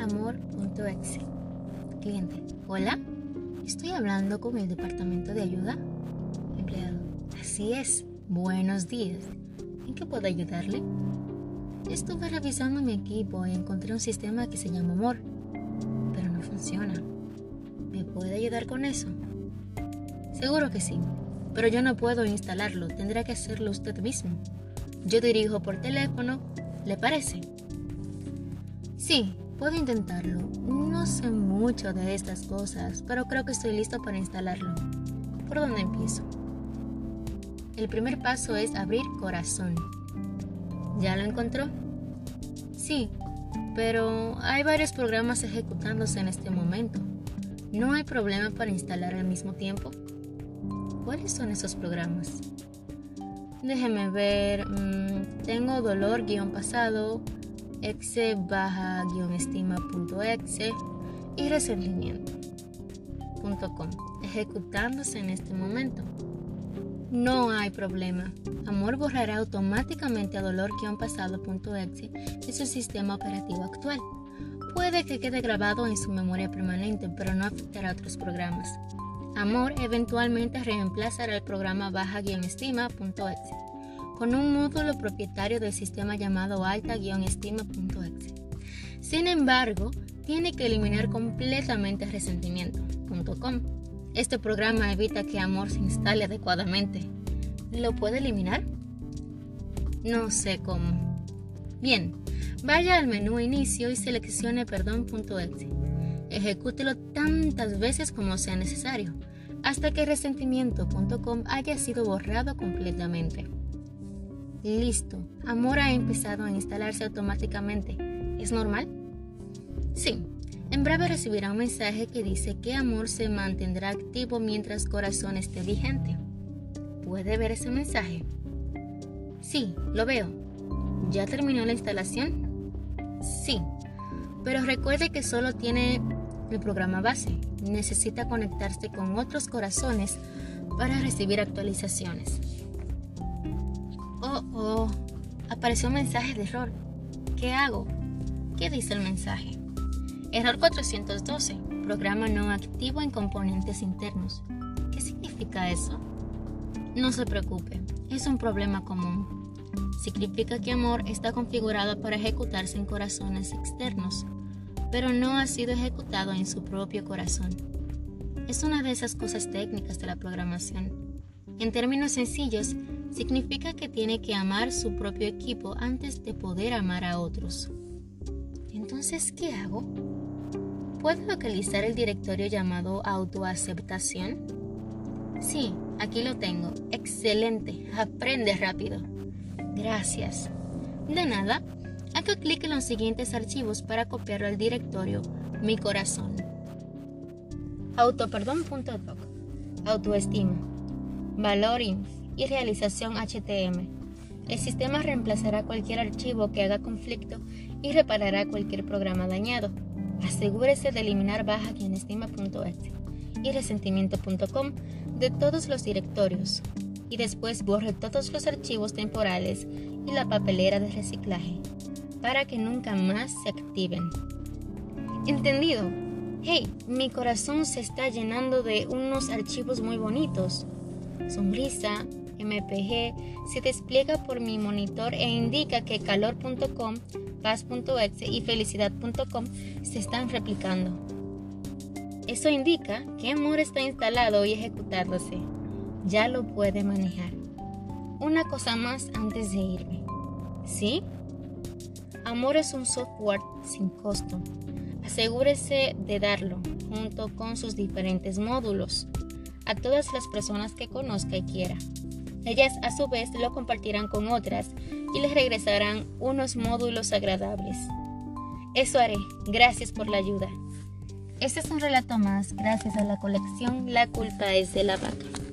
Amor.exe Cliente, hola, estoy hablando con el departamento de ayuda. Empleado, así es, buenos días. ¿En qué puedo ayudarle? Estuve revisando mi equipo y encontré un sistema que se llama Amor, pero no funciona. ¿Me puede ayudar con eso? Seguro que sí, pero yo no puedo instalarlo, tendrá que hacerlo usted mismo. Yo dirijo por teléfono, ¿le parece? Sí, puedo intentarlo. No sé mucho de estas cosas, pero creo que estoy listo para instalarlo. ¿Por dónde empiezo? El primer paso es abrir corazón. ¿Ya lo encontró? Sí, pero hay varios programas ejecutándose en este momento. ¿No hay problema para instalar al mismo tiempo? ¿Cuáles son esos programas? Déjeme ver. Mm, tengo dolor pasado, exe baja guion estima.exe y resentimiento.com ejecutándose en este momento. No hay problema. Amor borrará automáticamente a dolor-pasado.exe de su sistema operativo actual. Puede que quede grabado en su memoria permanente, pero no afectará a otros programas. Amor eventualmente reemplazará el programa baja-estima.exe con un módulo propietario del sistema llamado alta-estima.exe. Sin embargo, tiene que eliminar completamente resentimiento.com. Este programa evita que Amor se instale adecuadamente. ¿Lo puede eliminar? No sé cómo. Bien, vaya al menú Inicio y seleccione perdón.exe. Ejecútelo tantas veces como sea necesario, hasta que resentimiento.com haya sido borrado completamente. Listo, Amor ha empezado a instalarse automáticamente. ¿Es normal? Sí. En breve recibirá un mensaje que dice que Amor se mantendrá activo mientras Corazón esté vigente. ¿Puede ver ese mensaje? Sí, lo veo. ¿Ya terminó la instalación? Sí, pero recuerde que solo tiene el programa base. Necesita conectarse con otros corazones para recibir actualizaciones. Oh, oh, apareció un mensaje de error. ¿Qué hago? ¿Qué dice el mensaje? Error 412. Programa no activo en componentes internos. ¿Qué significa eso? No se preocupe, es un problema común. Significa que Amor está configurado para ejecutarse en corazones externos, pero no ha sido ejecutado en su propio corazón. Es una de esas cosas técnicas de la programación. En términos sencillos, significa que tiene que amar su propio equipo antes de poder amar a otros. Entonces, ¿qué hago? ¿Puedo localizar el directorio llamado autoaceptación? Sí, aquí lo tengo. Excelente. Aprende rápido. Gracias. De nada. Haga clic en los siguientes archivos para copiarlo al directorio Mi Corazón. Autoperdón.doc. Autoestima. Valorinf y realización HTM. El sistema reemplazará cualquier archivo que haga conflicto y reparará cualquier programa dañado. Asegúrese de eliminar baja-estima.exe y resentimiento.com de todos los directorios y después borre todos los archivos temporales y la papelera de reciclaje para que nunca más se activen. ¿Entendido? Hey, mi corazón se está llenando de unos archivos muy bonitos. Sonrisa, MPG se despliega por mi monitor e indica que calor.com, paz.exe y felicidad.com se están replicando. Eso indica que Amor está instalado y ejecutándose. Ya lo puede manejar. Una cosa más antes de irme. ¿Sí? Amor es un software sin costo. Asegúrese de darlo junto con sus diferentes módulos a todas las personas que conozca y quiera. Ellas a su vez lo compartirán con otras y les regresarán unos módulos agradables. Eso haré. Gracias por la ayuda. Este es un relato más gracias a la colección La culpa es de la vaca.